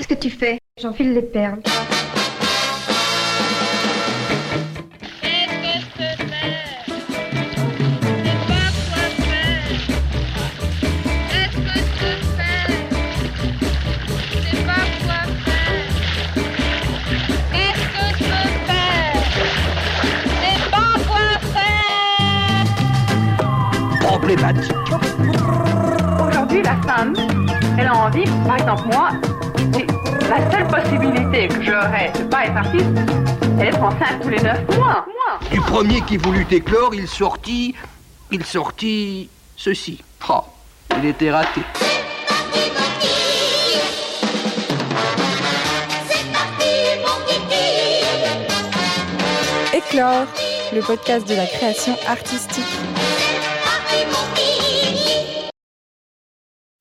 Qu'est-ce que tu fais? J'enfile les perles. Aujourd'hui, la femme, elle a envie, par exemple moi, la seule possibilité que j'aurais de pas être artiste, c'est d'être enceinte tous les neuf mois. Du premier qui voulut éclore, il sortit, il sortit ceci. Oh, il était raté. Éclore, le podcast de la création artistique.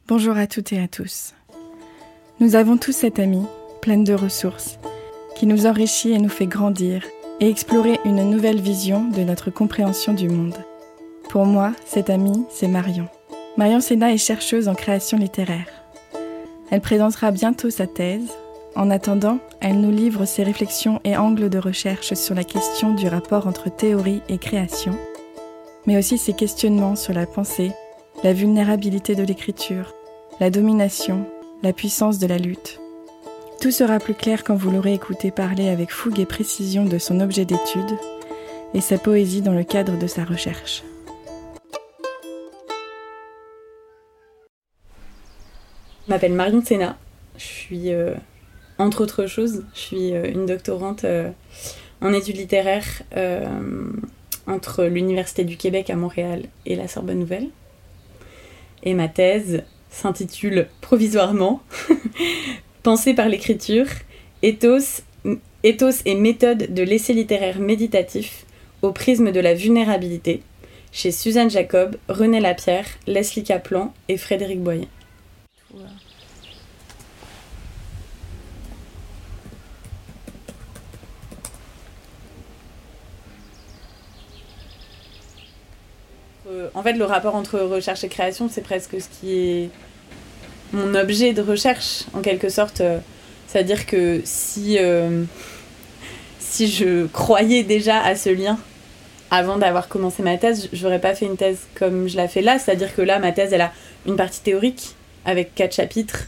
Bonjour à toutes et à tous. Nous avons tous cette amie, pleine de ressources, qui nous enrichit et nous fait grandir et explorer une nouvelle vision de notre compréhension du monde. Pour moi, cette amie, c'est Marion. Marion Sénat est chercheuse en création littéraire. Elle présentera bientôt sa thèse. En attendant, elle nous livre ses réflexions et angles de recherche sur la question du rapport entre théorie et création, mais aussi ses questionnements sur la pensée, la vulnérabilité de l'écriture, la domination, la puissance de la lutte. Tout sera plus clair quand vous l'aurez écouté parler avec fougue et précision de son objet d'étude et sa poésie dans le cadre de sa recherche. Je m'appelle Marion Sénat. Je suis, euh, entre autres choses, je suis euh, une doctorante euh, en études littéraires entre l'Université du Québec à Montréal et la Sorbonne Nouvelle. Et ma thèse s'intitule provisoirement Pensée par l'écriture, ethos et méthode de l'essai littéraire méditatif au prisme de la vulnérabilité chez Suzanne Jacob, René Lapierre, Leslie Kaplan et Frédéric Boyer. Euh, en fait, le rapport entre recherche et création, c'est presque ce qui est mon objet de recherche, en quelque sorte. Euh, c'est-à-dire que si, euh, si je croyais déjà à ce lien avant d'avoir commencé ma thèse, je n'aurais pas fait une thèse comme je la fais là. C'est-à-dire que là, ma thèse, elle a une partie théorique avec quatre chapitres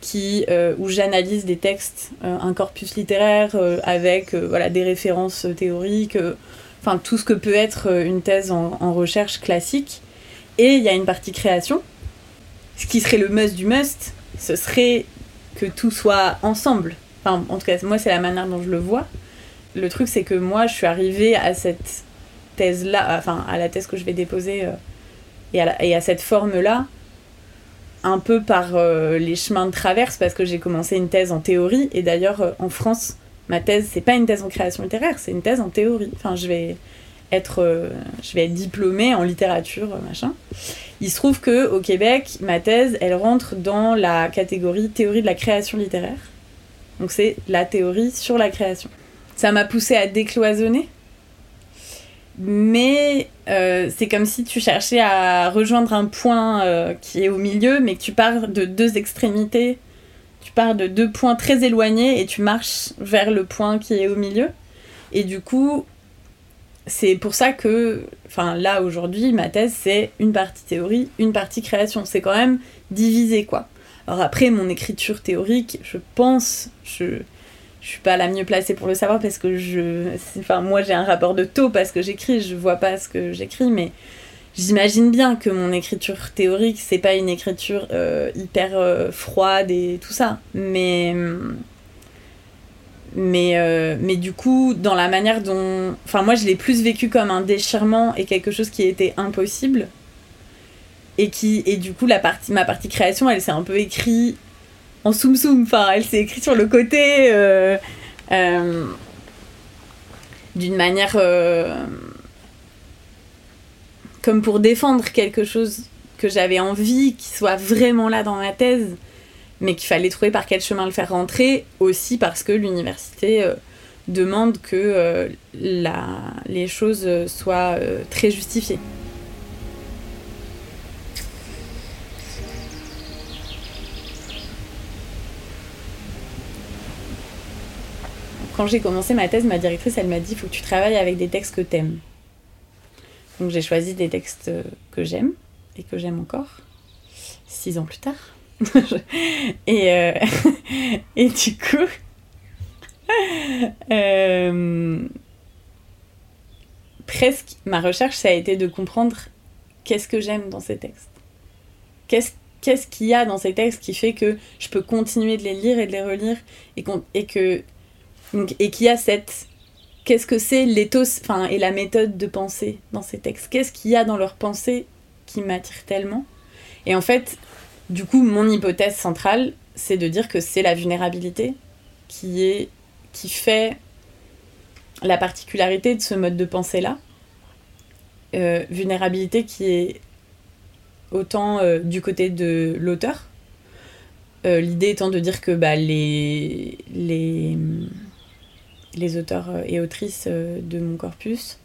qui, où j'analyse des textes, un corpus littéraire avec voilà, des références théoriques enfin tout ce que peut être euh, une thèse en, recherche classique. Et il y a une partie création. Ce qui serait le must du must, ce serait que tout soit ensemble. Enfin, en tout cas, moi, c'est la manière dont je le vois. Le truc, c'est que moi, je suis arrivée à cette thèse-là, enfin, à la thèse que je vais déposer euh, et, à et, à cette forme-là, un peu par euh, les chemins de traverse, parce que j'ai commencé une thèse en théorie. Et d'ailleurs, en France, ma thèse, c'est pas une thèse en création littéraire, c'est une thèse en théorie. Enfin, je vais être, euh, je vais être diplômée en littérature, euh, machin. Il se trouve que au Québec, ma thèse, elle rentre dans la catégorie théorie de la création littéraire. Donc c'est la théorie sur la création. Ça m'a poussé à décloisonner. Mais euh, c'est comme si tu cherchais à rejoindre un point qui est au milieu, mais que tu pars de deux extrémités tu pars de deux points très éloignés et tu marches vers le point qui est au milieu. Et du coup, c'est pour ça que, enfin là aujourd'hui, ma thèse c'est une partie théorie, une partie création. C'est quand même divisé quoi. Alors après, mon écriture théorique, je pense, je, je suis pas la mieux placée pour le savoir parce que je, enfin moi j'ai un rapport de taux parce que j'écris, je vois pas ce que j'écris, mais J'imagine bien que mon écriture théorique, c'est pas une écriture euh, hyper euh, froide et tout ça, mais mais euh, mais du coup, dans la manière dont, enfin moi, je l'ai plus vécu comme un déchirement et quelque chose qui était impossible, et qui et du coup la partie ma partie création, elle s'est un peu écrite en soum soum, enfin elle s'est écrite sur le côté d'une manière comme pour défendre quelque chose que j'avais envie qui soit vraiment là dans ma thèse, mais qu'il fallait trouver par quel chemin le faire rentrer, aussi parce que l'université euh, demande que euh, les choses soient euh, très justifiées. quand j'ai commencé ma thèse, ma directrice, elle m'a dit, il faut que tu travailles avec des textes que t'aimes. Donc j'ai choisi des textes que j'aime et que j'aime encore, six ans plus tard. et, euh, et du coup, euh, presque ma recherche, ça a été de comprendre qu'est-ce que j'aime dans ces textes. Qu'est-ce qu'il y a dans ces textes qui fait que je peux continuer de les lire et de les relire et, et qu'il y a cette qu'est-ce que c'est l'éthos enfin et la méthode de pensée dans ces textes? Qu'est-ce qu'il y a dans leur pensée qui m'attire tellement? Et en fait du coup mon hypothèse centrale c'est de dire que c'est la vulnérabilité qui est qui fait la particularité de ce mode de pensée là euh, vulnérabilité qui est autant euh, du côté de l'auteur. Euh, l'idée étant de dire que bah, les, les, les auteurs et autrices euh, de mon corpus,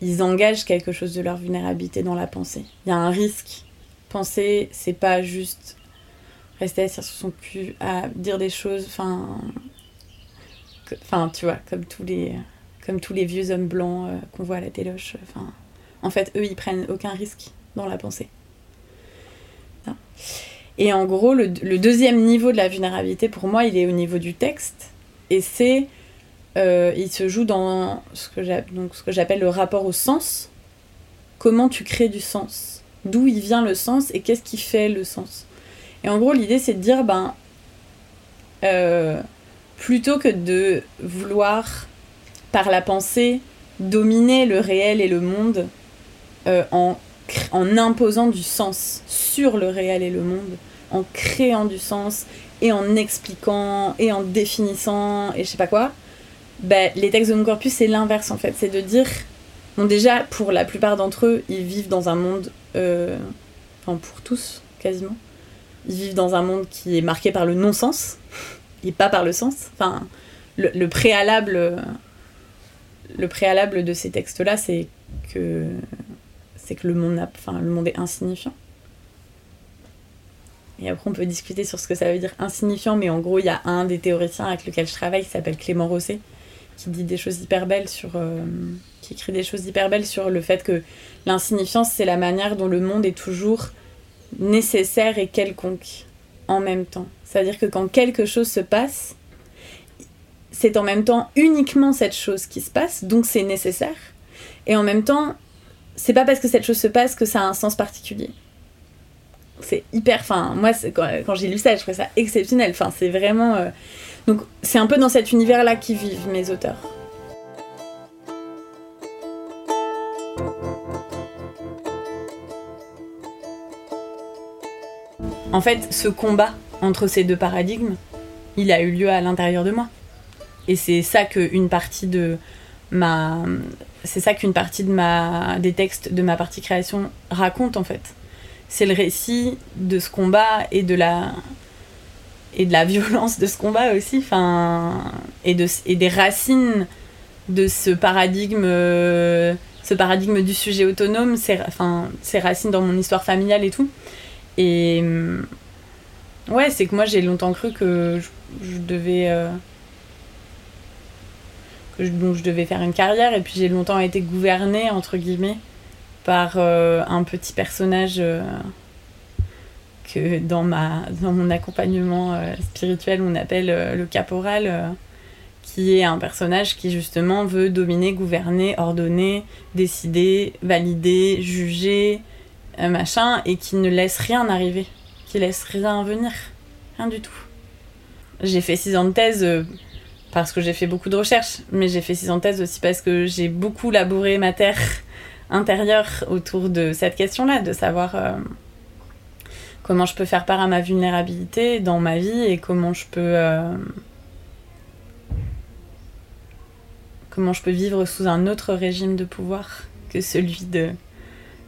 ils engagent quelque chose de leur vulnérabilité dans la pensée. Il y a un risque. Penser, c'est pas juste rester assis sur son cul à dire des choses, enfin, enfin, tu vois, comme tous les, comme tous les vieux hommes blancs qu'on voit à la téloche. Enfin, en fait, eux, ils prennent aucun risque dans la pensée. Et en gros, le, deuxième niveau de la vulnérabilité, pour moi, il est au niveau du texte. Et c'est. Euh, il se joue dans ce que j'appelle le rapport au sens. Comment tu crées du sens? D'où il vient le sens et qu'est-ce qui fait le sens? Et en gros, l'idée, c'est de dire ben. Euh, plutôt que de vouloir, par la pensée, dominer le réel et le monde euh, en en imposant du sens sur le réel et le monde, en créant du sens et en expliquant et en définissant et je sais pas quoi, ben, les textes de mon corpus c'est l'inverse en fait, c'est de dire, bon déjà pour la plupart d'entre eux ils vivent dans un monde, euh, enfin pour tous quasiment, ils vivent dans un monde qui est marqué par le non-sens et pas par le sens, enfin le, le préalable, le préalable de ces textes là c'est que c'est que le monde, enfin, le monde est insignifiant. Et après, on peut discuter sur ce que ça veut dire insignifiant, mais en gros, il y a un des théoriciens avec lequel je travaille qui s'appelle Clément Rosset, qui dit des choses hyper belles sur. Euh, qui écrit des choses hyper belles sur le fait que l'insignifiance, c'est la manière dont le monde est toujours nécessaire et quelconque en même temps. C'est-à-dire que quand quelque chose se passe, c'est en même temps uniquement cette chose qui se passe, donc c'est nécessaire. Et en même temps, c'est pas parce que cette chose se passe que ça a un sens particulier. C'est hyper. Enfin, moi, quand, quand j'ai lu ça, je trouvais ça exceptionnel. Enfin, c'est vraiment. Euh, donc, c'est un peu dans cet univers-là qui vivent mes auteurs. En fait, ce combat entre ces deux paradigmes, il a eu lieu à l'intérieur de moi. Et c'est ça qu'une partie de ma c'est ça qu'une partie des textes de ma partie création raconte en fait. C'est le récit de ce combat et de la, et de la violence de ce combat aussi, enfin, et, de, et des racines de ce paradigme, ce paradigme du sujet autonome, c'est, enfin, ses racines dans mon histoire familiale et tout. Et ouais, c'est que moi j'ai longtemps cru que je, devais. Euh, devais faire une carrière. Et puis j'ai longtemps été gouvernée, entre guillemets, par euh, un petit personnage euh, dans, ma, dans mon accompagnement euh, spirituel, on appelle le caporal, qui est un personnage qui justement veut dominer, gouverner, ordonner, décider, valider, juger, machin, et qui ne laisse rien arriver, qui laisse rien venir, rien du tout. J'ai fait six ans de thèse parce que j'ai fait beaucoup de recherches, mais j'ai fait six ans de thèse aussi parce que j'ai beaucoup labouré ma terre intérieure autour de cette question-là, de savoir euh, comment je peux faire part à ma vulnérabilité dans ma vie et comment je peux euh, comment je peux vivre sous un autre régime de pouvoir que celui de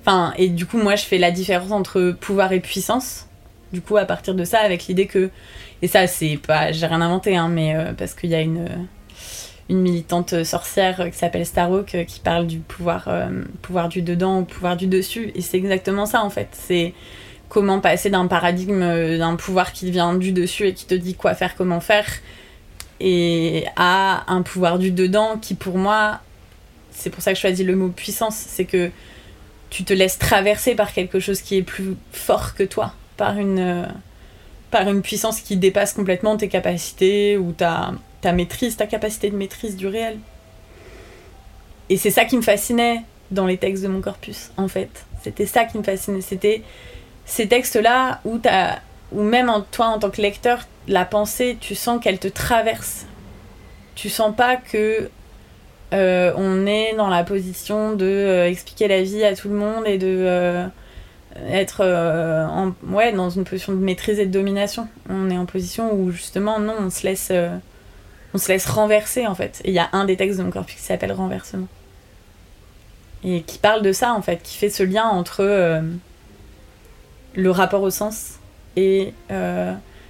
enfin et du coup moi je fais la différence entre pouvoir et puissance du coup à partir de ça avec l'idée que et ça, c'est pas. J'ai rien inventé, hein, mais euh, parce qu'il y a une, une militante sorcière qui s'appelle Starhawk euh, qui parle du pouvoir, pouvoir du dedans pouvoir du dessus. Et c'est exactement ça, en fait. C'est comment passer d'un paradigme d'un pouvoir qui vient du dessus et qui te dit quoi faire, comment faire, et a un pouvoir du dedans qui pour moi, c'est pour ça que je choisis le mot puissance, c'est que tu te laisses traverser par quelque chose qui est plus fort que toi, par une, euh, par une puissance qui dépasse complètement tes capacités ou ta, ta maîtrise, ta capacité de maîtrise du réel. Et c'est ça qui me fascinait dans les textes de mon corpus, en fait. C'était ça qui me fascinait. C'était ces textes-là où, où même toi, en tant que lecteur, la pensée, tu sens qu'elle te traverse. Tu sens pas que euh, on est dans la position de euh, expliquer la vie à tout le monde et de euh, être ouais, dans une position de maîtrise et de domination. On est en position où justement, non, on se laisse, on se laisse renverser en fait. Il y a un des textes de mon corpus qui s'appelle Renversement. Et qui parle de ça en fait, qui fait ce lien entre le rapport au sens et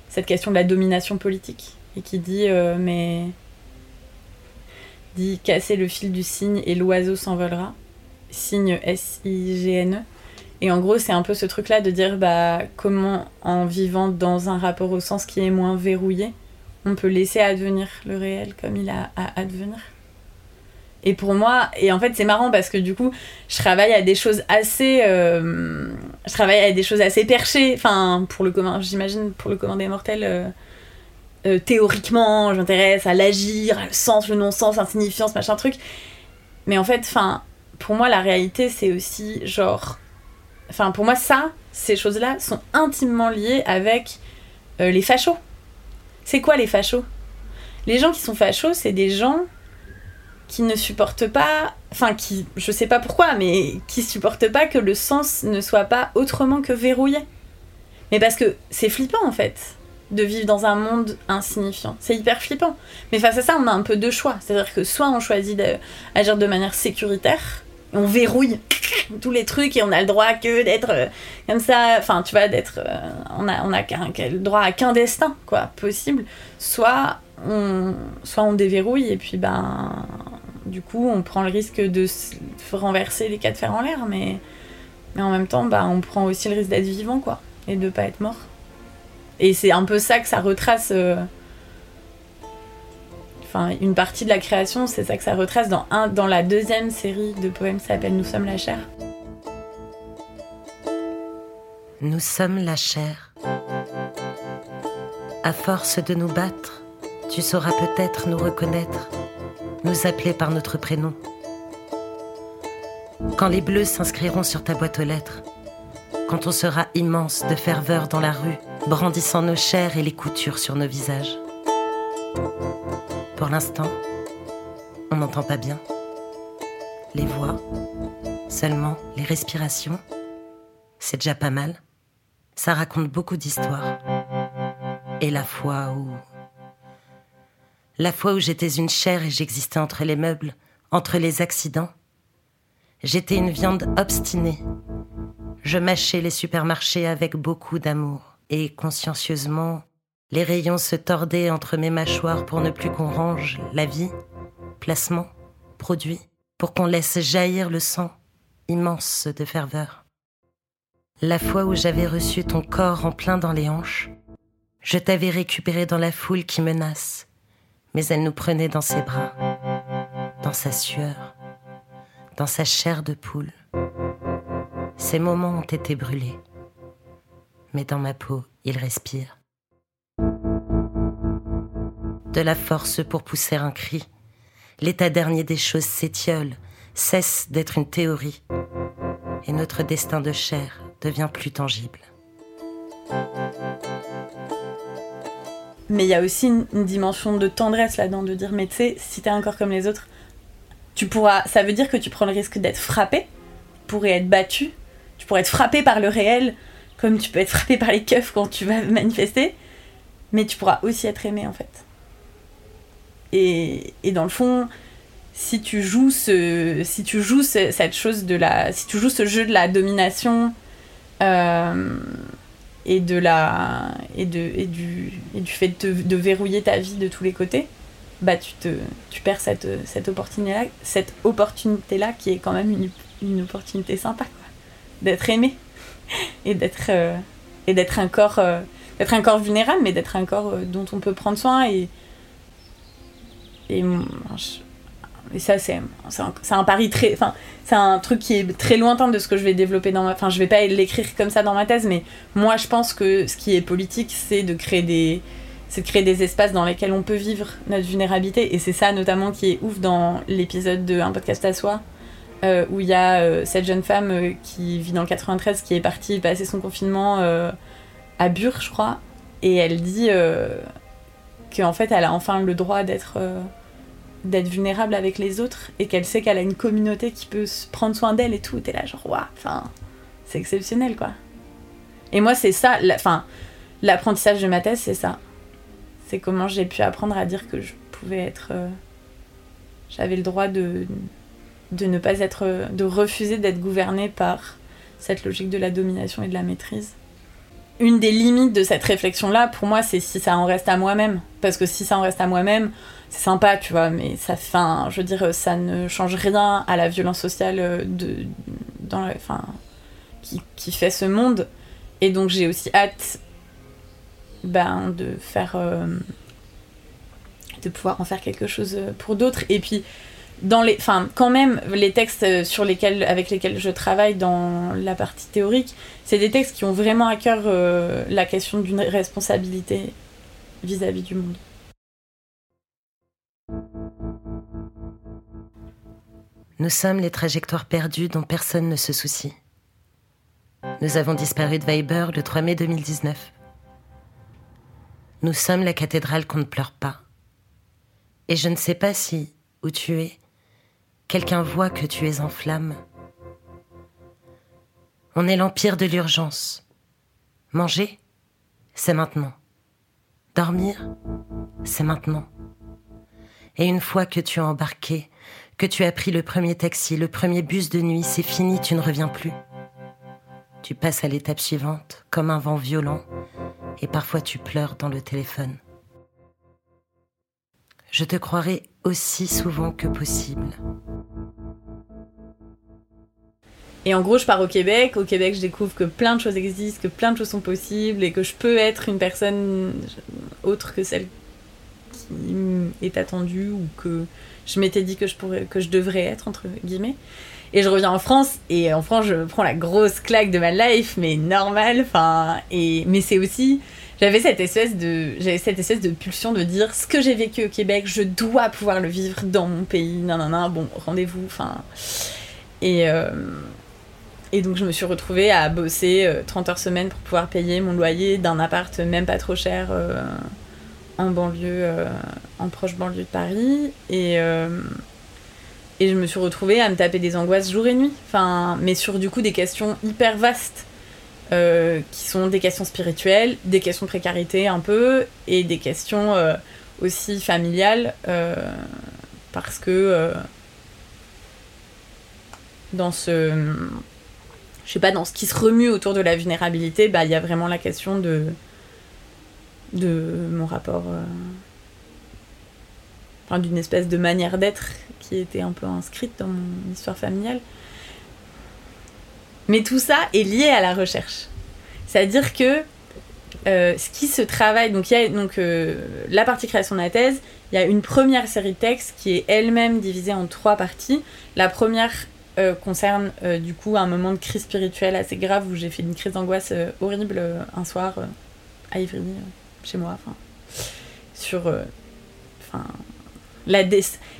cette question de la domination politique. Et qui dit, mais dit casser le fil du cygne et l'oiseau s'envolera. Signe S-I-G-N-E. Et en gros, c'est un peu ce truc-là de dire bah, comment, en vivant dans un rapport au sens qui est moins verrouillé, on peut laisser advenir le réel comme il a à advenir. Et pour moi, et en fait, c'est marrant parce que du coup, je travaille à des choses assez. Euh, je travaille à des choses assez perchées. Enfin, pour le commun, j'imagine, pour le commun des mortels. Euh, euh, théoriquement, je m'intéresse à l'agir, le sens, le non-sens, l'insignifiance, machin truc. Mais en fait, enfin, pour moi, la réalité, c'est aussi genre. Enfin, pour moi, ça, ces choses-là sont intimement liées avec les fachos. C'est quoi les fachos? Les gens qui sont fachos, c'est des gens qui ne supportent pas, enfin qui, je sais pas pourquoi, mais qui supportent pas que le sens ne soit pas autrement que verrouillé. Mais parce que c'est flippant en fait de vivre dans un monde insignifiant. C'est hyper flippant. Mais face à ça, on a un peu deux choix. C'est-à-dire que soit on choisit d'agir de manière sécuritaire, on verrouille tous les trucs et on a le droit que d'être euh, comme ça, enfin tu vois, d'être, euh, on a, on a le droit à qu'un destin, quoi, possible. Soit on, soit on déverrouille et puis ben, du coup, on prend le risque de se renverser les quatre fers en l'air, mais, mais en même temps, bah, on prend aussi le risque d'être vivant, quoi, et de pas être mort. Et c'est un peu ça que ça retrace. Euh, enfin, une partie de la création, c'est ça que ça retrace dans, un, dans la deuxième série de poèmes qui s'appelle Nous sommes la chair. Nous sommes la chair. À force de nous battre, tu sauras peut-être nous reconnaître, nous appeler par notre prénom. Quand les bleus s'inscriront sur ta boîte aux lettres, quand on sera immense de ferveur dans la rue, brandissant nos chairs et les coutures sur nos visages. Pour l'instant, on n'entend pas bien. Les voix, seulement les respirations, c'est déjà pas mal. Ça raconte beaucoup d'histoires. Et la fois où... La fois où j'étais une chair et j'existais entre les meubles, entre les accidents. J'étais une viande obstinée. Je mâchais les supermarchés avec beaucoup d'amour et consciencieusement, les rayons se tordaient entre mes mâchoires pour ne plus qu'on range la vie, placement, produit, pour qu'on laisse jaillir le sang, immense de ferveur. La fois où j'avais reçu ton corps en plein dans les hanches, je t'avais récupéré dans la foule qui menace, mais elle nous prenait dans ses bras, dans sa sueur, dans sa chair de poule. Ces moments ont été brûlés mais dans ma peau, il respire. De la force pour pousser un cri. L'état dernier des choses s'étiole, cesse d'être une théorie, et notre destin de chair devient plus tangible. Mais il y a aussi une, dimension de tendresse là-dedans, de dire, mais tu sais, si t'es un corps comme les autres, tu pourras. Ça veut dire que tu prends le risque d'être frappé, pourrais être battu, tu pourrais être frappé par le réel, comme tu peux être frappé par les keufs quand tu vas manifester, mais tu pourras aussi être aimé en fait. Et, et dans le fond, si tu joues ce, si tu joues cette chose de la, si tu joues ce jeu de la domination euh, et de la, et de, et du, et du fait de, de, verrouiller ta vie de tous les côtés, bah tu te, tu perds cette, cette opportunité là, cette opportunité là qui est quand même une, une opportunité sympa d'être aimé. Et d'être euh, et d'être un corps euh, d'être un corps vulnérable mais d'être un corps euh, dont on peut prendre soin et et, et ça, c'est un, un, pari très. Enfin, c'est un truc qui est très lointain de ce que je vais développer dans ma. Enfin, je vais pas l'écrire comme ça dans ma thèse, mais moi, je pense que ce qui est politique, c'est de créer des. C'est de créer des espaces dans lesquels on peut vivre notre vulnérabilité. Et c'est ça, notamment, qui est ouf dans l'épisode de Un podcast à soi, euh, où il y a euh, cette jeune femme euh, qui vit dans le 93, qui est partie passer son confinement à Bure, je crois. Et elle dit qu'en fait, elle a enfin le droit d'être d'être vulnérable avec les autres et qu'elle sait qu'elle a une communauté qui peut prendre soin d'elle et tout. T'es là, genre, waouh, enfin, c'est exceptionnel, quoi. Et moi, c'est ça, enfin, l'apprentissage de ma thèse, c'est ça. C'est comment j'ai pu apprendre à dire que je pouvais être. Euh, j'avais le droit de, de ne pas être. de refuser d'être gouvernée par cette logique de la domination et de la maîtrise une des limites de cette réflexion-là, pour moi, c'est si ça en reste à moi-même. Parce que si ça en reste à moi-même, c'est sympa, tu vois, mais ça, fin, je veux dire, ça ne change rien à la violence sociale euh, de, dans qui, qui, fait ce monde. Et donc j'ai aussi hâte ben, de faire. Euh, de pouvoir en faire quelque chose pour d'autres. Et puis, dans les, enfin, quand même, les textes sur lesquels, avec lesquels je travaille dans la partie théorique, c'est des textes qui ont vraiment à cœur euh, la question d'une responsabilité vis-à-vis -vis du monde. Nous sommes les trajectoires perdues dont personne ne se soucie. Nous avons disparu de Weber le 3 mai 2019. Nous sommes la cathédrale qu'on ne pleure pas. Et je ne sais pas si, où tu es, quelqu'un voit que tu es en flamme. On est l'empire de l'urgence. Manger, c'est maintenant. Dormir, c'est maintenant. Et une fois que tu as embarqué, que tu as pris le premier taxi, le premier bus de nuit, c'est fini, tu ne reviens plus. Tu passes à l'étape suivante, comme un vent violent, et parfois tu pleures dans le téléphone. Je te croirai aussi souvent que possible. Et en gros, je pars au Québec. Au Québec, je découvre que plein de choses existent, que plein de choses sont possibles et que je peux être une personne autre que celle qui est attendue ou que je m'étais dit que je, que je devrais être, entre guillemets. Et je reviens en France, et en France, je prends la grosse claque de ma life, mais normal, et, mais c'est aussi, j'avais cette espèce de, j'avais cette espèce de pulsion de dire, ce que j'ai vécu au Québec, je dois pouvoir le vivre dans mon pays, non, non, non, bon, rendez-vous, enfin, et, euh, et donc je me suis retrouvée à bosser 30 euh, heures semaine pour pouvoir payer mon loyer d'un appart même pas trop cher, euh, en banlieue, euh, en proche banlieue de Paris. Et, et je me suis retrouvée à me taper des angoisses jour et nuit. Enfin, mais sur du coup des questions hyper vastes. Qui sont des questions spirituelles, des questions de précarité un peu, et des questions aussi familiales, parce que dans ce je sais pas dans ce qui se remue autour de la vulnérabilité bah il y a vraiment la question de de mon rapport. Euh, enfin, d'une espèce de manière d'être qui était un peu inscrite dans mon histoire familiale. Mais tout ça est lié à la recherche. C'est-à-dire que euh, ce qui se travaille, donc il y a donc, euh, la partie création de la thèse, il y a une première série de textes qui est elle-même divisée en trois parties. La première concerne du coup un moment de crise spirituelle assez grave où j'ai fait une crise d'angoisse horrible un soir à Ivry chez moi. Enfin, sur. Euh, enfin. la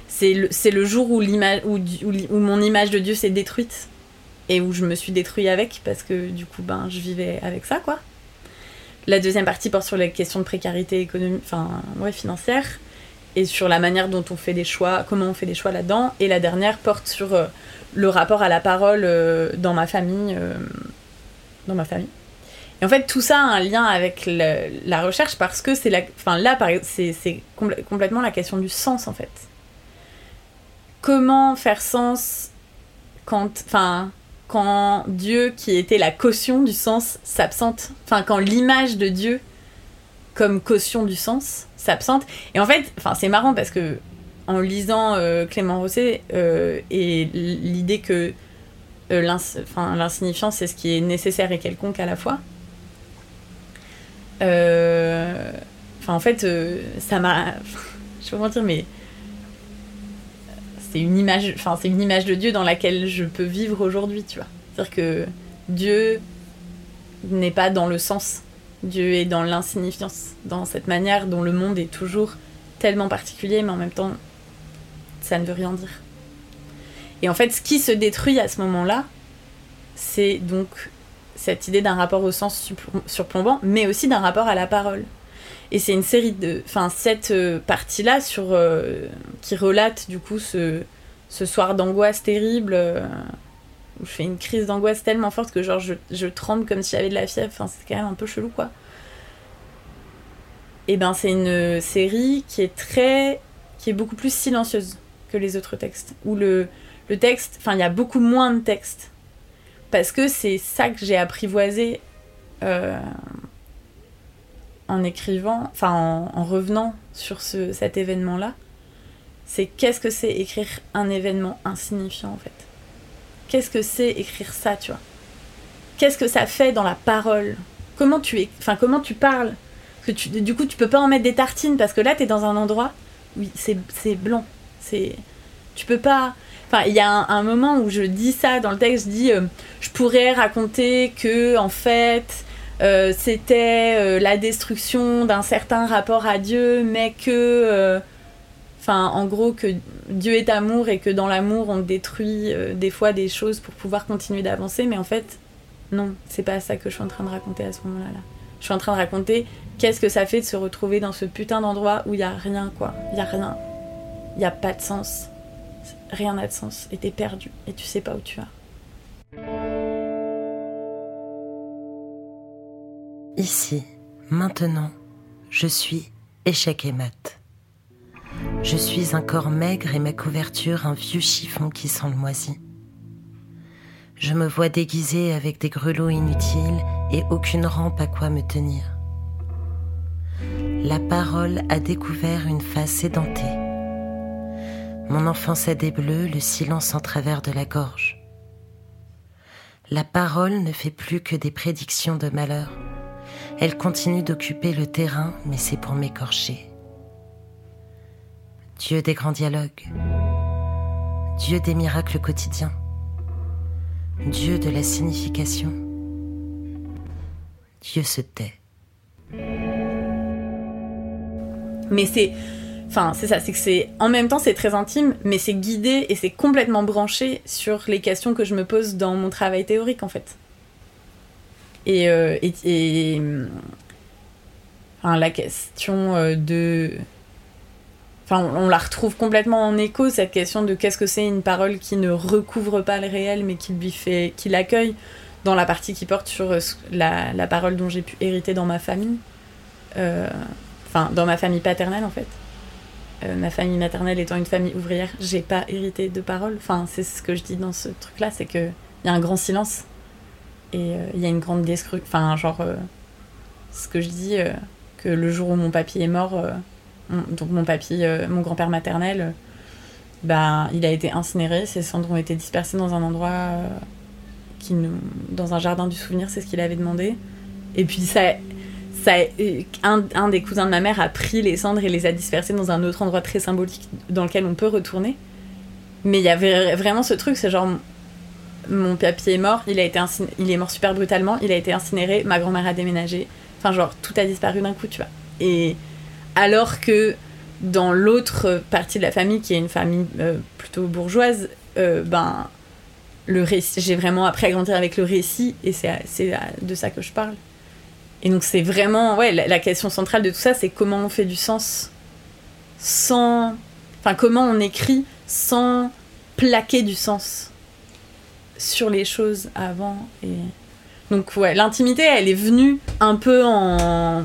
c'est le, le jour où, l'image, où, où, mon image de Dieu s'est détruite et où je me suis détruite avec parce que du coup ben je vivais avec ça quoi. La deuxième partie porte sur les questions de précarité économique, enfin financière et sur la manière dont on fait des choix, comment on fait des choix là-dedans. Et la dernière porte sur euh, le rapport à la parole euh, dans ma famille, dans ma famille. Et en fait, tout ça a un lien avec la recherche parce que c'est la, enfin là, c'est complètement la question du sens en fait. Comment faire sens quand, enfin, quand Dieu, qui était la caution du sens, s'absente? Enfin, quand l'image de Dieu comme caution du sens s'absente. Et en fait, c'est marrant parce que en lisant euh, Clément Rosset euh, et l'idée que euh, l'insignifiance c'est ce qui est nécessaire et quelconque à la fois euh, en fait, ça m'a. Je sais pas dire, mais c'est une image, enfin c'est une image de Dieu dans laquelle je peux vivre aujourd'hui, tu vois. C'est-à-dire que Dieu n'est pas dans le sens, Dieu est dans l'insignifiance, dans cette manière dont le monde est toujours tellement particulier, mais en même temps, ça ne veut rien dire. Et en fait, ce qui se détruit à ce moment-là, c'est donc cette idée d'un rapport au sens surplombant, mais aussi d'un rapport à la parole. Et c'est une série de. Enfin, cette euh, partie-là euh, qui relate du coup ce, ce soir d'angoisse terrible euh, où je fais une crise d'angoisse tellement forte que genre je, tremble comme si j'avais de la fièvre. Enfin, c'est quand même un peu chelou quoi. Et ben, c'est une série qui est très. qui est beaucoup plus silencieuse que les autres textes. Où le, le texte. Enfin, il y a beaucoup moins de texte. Parce que c'est ça que j'ai apprivoisé. Euh, en écrivant, enfin en, revenant sur ce, cet événement-là, c'est qu'est-ce que c'est écrire un événement insignifiant en fait. Qu'est-ce que c'est écrire ça, tu vois? Qu'est-ce que ça fait dans la parole? Comment tu enfin comment tu parles? Que tu, du coup tu peux pas en mettre des tartines parce que là tu es dans un endroit oui c'est blanc, c'est tu peux pas. Enfin, il y a un, moment où je dis ça dans le texte, je dis, euh, je pourrais raconter que en fait, euh, c'était euh, la destruction d'un certain rapport à Dieu, mais que, enfin, en gros, que Dieu est amour et que dans l'amour, on détruit des fois des choses pour pouvoir continuer d'avancer. Mais en fait, non, c'est pas ça que je suis en train de raconter à ce moment-là. Là. Je suis en train de raconter qu'est-ce que ça fait de se retrouver dans ce putain d'endroit où il y a rien, quoi. Il y a rien. Il y a pas de sens. Rien n'a de sens. Et t'es perdu. Et tu sais pas où tu vas. Ici, maintenant, je suis échec et mat. Je suis un corps maigre et ma couverture un vieux chiffon qui sent le moisi. Je me vois déguisée avec des grelots inutiles et aucune rampe à quoi me tenir. La parole a découvert une face édentée. Mon enfance a des bleus, le silence en travers de la gorge. La parole ne fait plus que des prédictions de malheur elle continue d'occuper le terrain, mais c'est pour m'écorcher. Dieu des grands dialogues. Dieu des miracles quotidiens. Dieu de la signification. Dieu se tait. Mais c'est. Enfin, c'est ça, c'est que c'est. En même temps, c'est très intime, mais c'est guidé et c'est complètement branché sur les questions que je me pose dans mon travail théorique, en fait. Et, euh, enfin, la question euh, de. On la retrouve complètement en écho, cette question de qu'est-ce que c'est une parole qui ne recouvre pas le réel, mais qui lui fait. qui l'accueille, dans la partie qui porte sur euh, la, parole dont j'ai pu hériter dans ma famille. Enfin, dans ma famille paternelle, en fait. ma famille maternelle étant une famille ouvrière, j'ai pas hérité de parole. Enfin, c'est ce que je dis dans ce truc-là, c'est qu'il y a un grand silence et euh, il y a une grande destruction. Enfin, genre, euh, ce que je dis, euh, que le jour où mon papy est mort, donc mon papy, mon grand-père maternel, bah, il a été incinéré, ses cendres ont été dispersées dans un endroit qui nous, dans un jardin du souvenir, c'est ce qu'il avait demandé. Et puis ça, ça, un, un, des cousins de ma mère a pris les cendres et les a dispersées dans un autre endroit très symbolique dans lequel on peut retourner. Mais il y avait vraiment ce truc, c'est genre mon papier est mort, il, a été il est mort super brutalement, il a été incinéré, ma grand-mère a déménagé. Enfin, genre, tout a disparu d'un coup, tu vois. Et alors que dans l'autre partie de la famille, qui est une famille euh, plutôt bourgeoise, euh, ben, le récit, j'ai vraiment appris à grandir avec le récit, et c'est de ça que je parle. Et donc, c'est vraiment, ouais, la, question centrale de tout ça, c'est comment on fait du sens sans. Enfin, comment on écrit sans plaquer du sens sur les choses avant. Et... Donc ouais, l'intimité, elle est venue un peu en...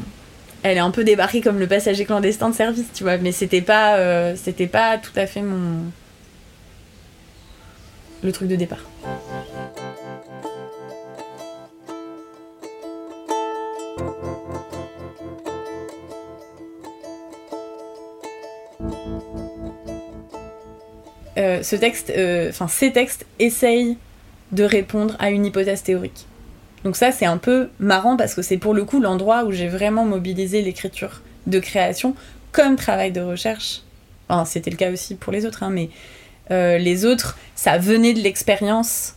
Elle est un peu débarquée comme le passager clandestin de service, tu vois. Mais c'était pas, euh, c'était pas tout à fait mon... Le truc de départ. Euh, ce texte, euh, enfin ces textes essayent de répondre à une hypothèse théorique. Donc ça, c'est un peu marrant parce que c'est pour le coup l'endroit où j'ai vraiment mobilisé l'écriture de création comme travail de recherche. Enfin, c'était le cas aussi pour les autres, hein, mais Euh, les autres, ça venait de l'expérience.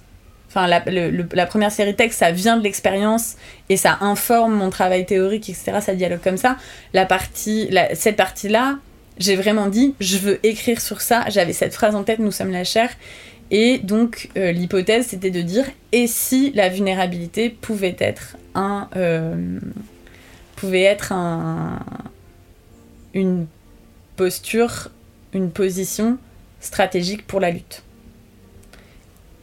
Enfin, la, première série texte, ça vient de l'expérience et ça informe mon travail théorique, etc. Ça dialogue comme ça. La partie, cette partie-là, j'ai vraiment dit, je veux écrire sur ça. J'avais cette phrase en tête, nous sommes la chair. Et donc, euh, l'hypothèse, c'était de dire, et si la vulnérabilité pouvait être un, euh, pouvait être un, une posture, une position stratégique pour la lutte.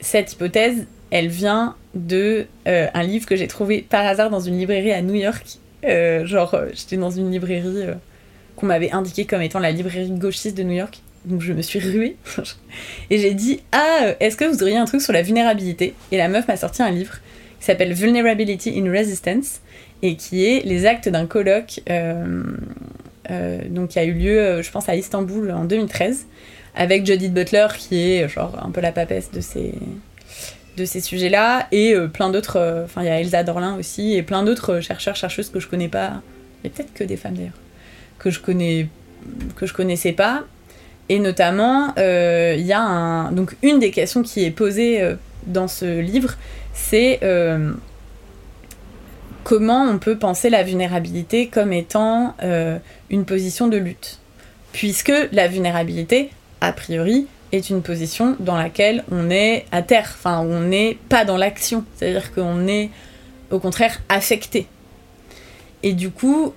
Cette hypothèse, elle vient de euh, un livre que j'ai trouvé par hasard dans une librairie à New York. Genre, j'étais dans une librairie qu'on m'avait indiquée comme étant la librairie gauchiste de New York. Donc je me suis ruée. Et j'ai dit Ah, est-ce que vous auriez un truc sur la vulnérabilité? Et la meuf m'a sorti un livre qui s'appelle Vulnerability in Resistance et qui est les actes d'un colloque euh, euh, qui a eu lieu, euh, je pense, à Istanbul en 2013 avec Judith Butler qui est genre un peu la papesse de ces de ces sujets-là et plein d'autres enfin il y a Elsa Dorlin aussi et plein d'autres chercheurs chercheuses que je connais pas. A peut-être que des femmes d'ailleurs que que je connaissais pas et notamment euh, il y a un donc une des questions qui est posée euh, dans ce livre c'est euh, comment on peut penser la vulnérabilité comme étant une position de lutte. Puisque la vulnérabilité a priori est une position dans laquelle on est à terre, enfin on n'est pas dans l'action, c'est-à-dire qu'on est au contraire affecté. Et du coup,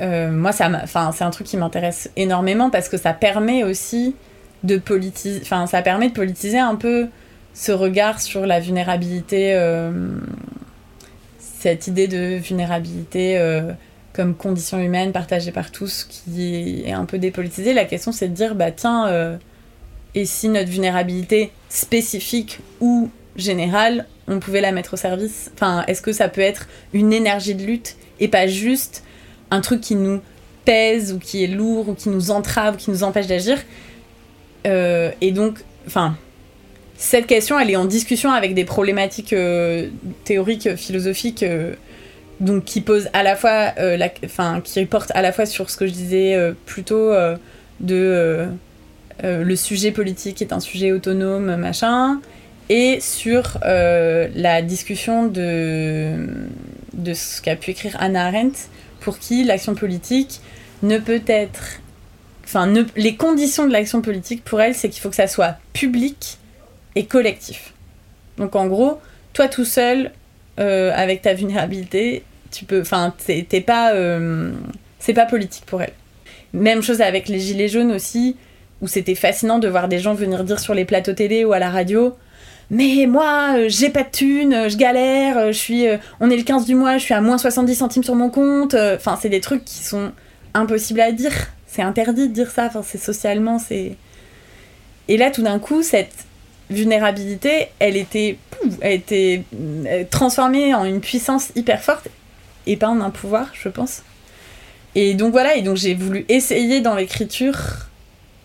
euh, moi ça, enfin c'est un truc qui m'intéresse énormément parce que ça permet aussi de politiser, enfin ça permet de politiser un peu ce regard sur la vulnérabilité, euh, cette idée de vulnérabilité. euh, comme condition humaine partagée par tous qui est un peu dépolitisée. La question c'est de dire bah tiens et si notre vulnérabilité spécifique ou générale on pouvait la mettre au service? Enfin est-ce que ça peut être une énergie de lutte et pas juste un truc qui nous pèse ou qui est lourd ou qui nous entrave ou qui nous empêche d'agir. Euh, Et donc enfin cette question elle est en discussion avec des problématiques euh, théoriques philosophiques euh, donc qui pose à la fois la, qui porte à la fois sur ce que je disais plutôt de le sujet politique est un sujet autonome machin et sur la discussion de de ce qu'a pu écrire Hannah Arendt pour qui l'action politique ne peut être enfin les conditions de l'action politique pour elle c'est qu'il faut que ça soit public et collectif donc en gros toi tout seul euh, avec ta vulnérabilité, tu peux, enfin, t'es t'es pas, euh, c'est pas politique pour elle. Même chose avec les gilets jaunes aussi, où c'était fascinant de voir des gens venir dire sur les plateaux télé ou à la radio. Mais moi, euh, j'ai pas de thunes, euh, je galère, euh, je suis, on est le 15 du mois, je suis à moins 70 centimes sur mon compte. Enfin, c'est des trucs qui sont impossibles à dire. C'est interdit de dire ça. Enfin, c'est socialement, c'est. Et là, tout d'un coup, cette vulnérabilité, elle était, elle était transformée en une puissance hyper forte et pas en un pouvoir, je pense. Et donc voilà, et donc j'ai voulu essayer dans l'écriture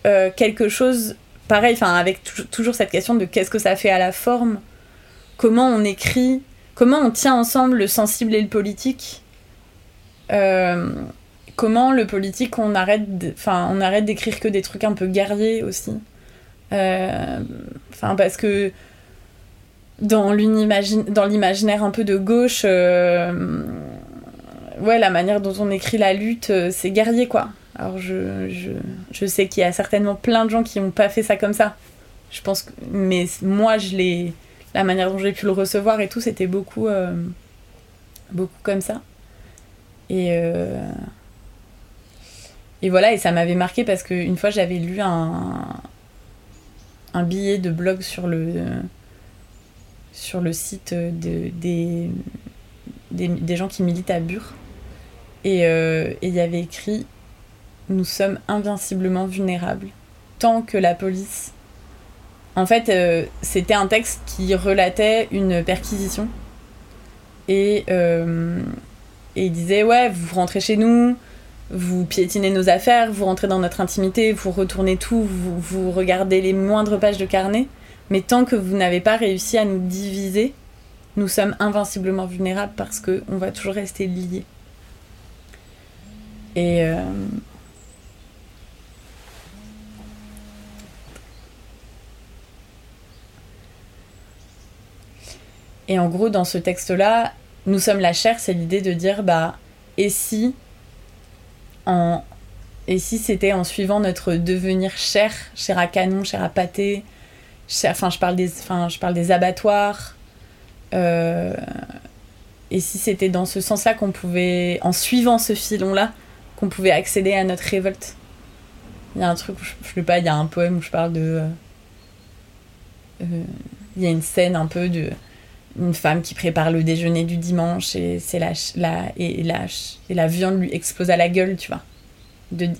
quelque chose pareil, enfin avec tou- toujours cette question de qu'est-ce que ça fait à la forme, comment on écrit, comment on tient ensemble le sensible et le politique? Euh, comment le politique on arrête d'écrire que des trucs un peu guerriers aussi? Euh, parce que dans l'imaginaire un peu de gauche euh, la manière dont on écrit la lutte c'est guerrier quoi alors je, je, sais qu'il y a certainement plein de gens qui n'ont pas fait ça comme ça. Je pense que mais moi je l'ai la manière dont j'ai pu le recevoir et tout c'était beaucoup euh, beaucoup comme ça. Et euh, et voilà et ça m'avait marqué parce qu'une fois j'avais lu un un billet de blog sur le sur le site de, des, gens qui militent à Bure. Et euh, et il y avait écrit nous sommes invinciblement vulnérables. Tant que la police en fait euh, c'était un texte qui relatait une perquisition. Et euh, et il disait ouais vous rentrez chez nous vous piétinez nos affaires, vous rentrez dans notre intimité, vous retournez tout, vous, vous regardez les moindres pages de carnet, mais tant que vous n'avez pas réussi à nous diviser, nous sommes invinciblement vulnérables parce que on va toujours rester liés. Et, euh, Et en gros, dans ce texte-là, nous sommes la chair, c'est l'idée de dire, bah, et si, en, et si c'était en suivant notre devenir chair, chair à canon, chair à pâté, enfin, je parle des, enfin, je parle des abattoirs, euh, et si c'était dans ce sens-là qu'on pouvait, en suivant ce filon-là, qu'on pouvait accéder à notre révolte. Il y a un truc, je, je sais pas, il y a un poème où je parle de. Euh, euh, il y a une scène un peu de une femme qui prépare le déjeuner du dimanche et c'est la, la, et, la, et la viande lui explose à la gueule, tu vois.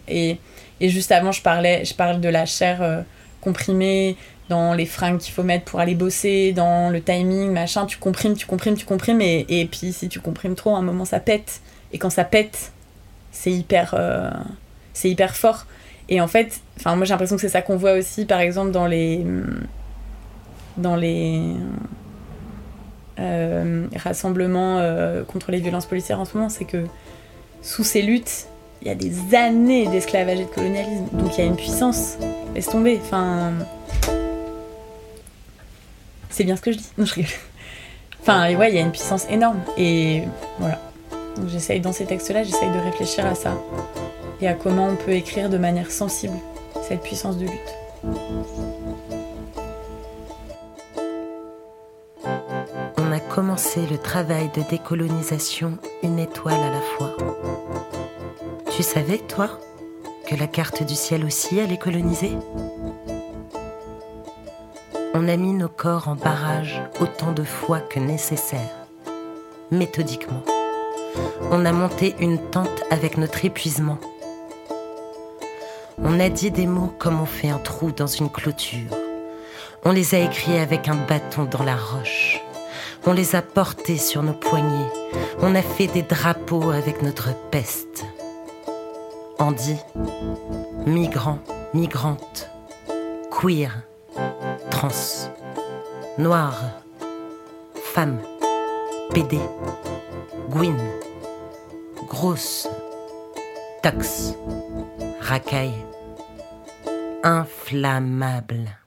Et, et juste avant, je parlais, je parle de la chair euh, comprimée dans les fringues qu'il faut mettre pour aller bosser, dans le timing, machin. Tu comprimes, tu comprimes, tu comprimes, et, puis si tu comprimes trop, à un moment ça pète. Et quand ça pète, c'est hyper, euh, c'est hyper fort. Et en fait, moi j'ai l'impression que c'est ça qu'on voit aussi, par exemple dans les, dans les euh, rassemblements euh, contre les violences policières en ce moment, c'est que sous ces luttes, il y a des années d'esclavage et de colonialisme, donc il y a une puissance. Laisse tomber. Enfin, c'est bien ce que je dis. Je rigole. Enfin, ouais, il y a une puissance énorme. Et voilà. Donc j'essaye dans ces textes-là, j'essaye de réfléchir à ça et à comment on peut écrire de manière sensible cette puissance de lutte. Commencé le travail de décolonisation une étoile à la fois. Tu savais, toi, que la carte du ciel aussi allait coloniser? On a mis nos corps en barrage autant de fois que nécessaire, méthodiquement. On a monté une tente avec notre épuisement. On a dit des mots comme on fait un trou dans une clôture. On les a écrits avec un bâton dans la roche. On les a portés sur nos poignets. On a fait des drapeaux avec notre peste. Andy, migrant, migrante, queer, trans, noir, femme, PD, Gwyn, grosse, tox, racaille, inflammable.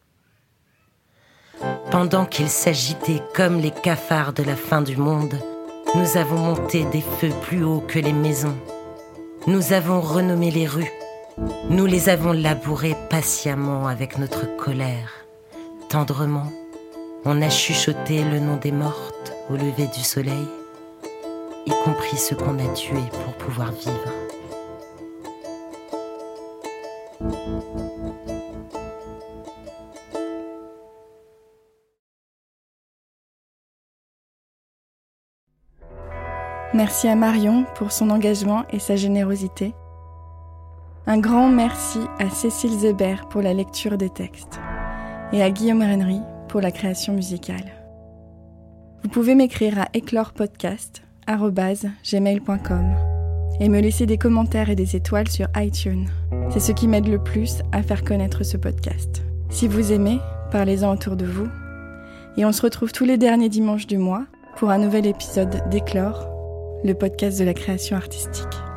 Pendant qu'ils s'agitaient comme les cafards de la fin du monde, nous avons monté des feux plus hauts que les maisons. Nous avons renommé les rues. Nous les avons labourées patiemment avec notre colère. Tendrement, on a chuchoté le nom des mortes au lever du soleil, y compris ceux qu'on a tués pour pouvoir vivre. Merci à Marion pour son engagement et sa générosité. Un grand merci à Cécile Zébert pour la lecture des textes et à Guillaume Rennery pour la création musicale. Vous pouvez m'écrire à éclorepodcast.gmail.com et me laisser des commentaires et des étoiles sur iTunes. C'est ce qui m'aide le plus à faire connaître ce podcast. Si vous aimez, parlez-en autour de vous. Et on se retrouve tous les derniers dimanches du mois pour un nouvel épisode d'Éclore le podcast de la création artistique.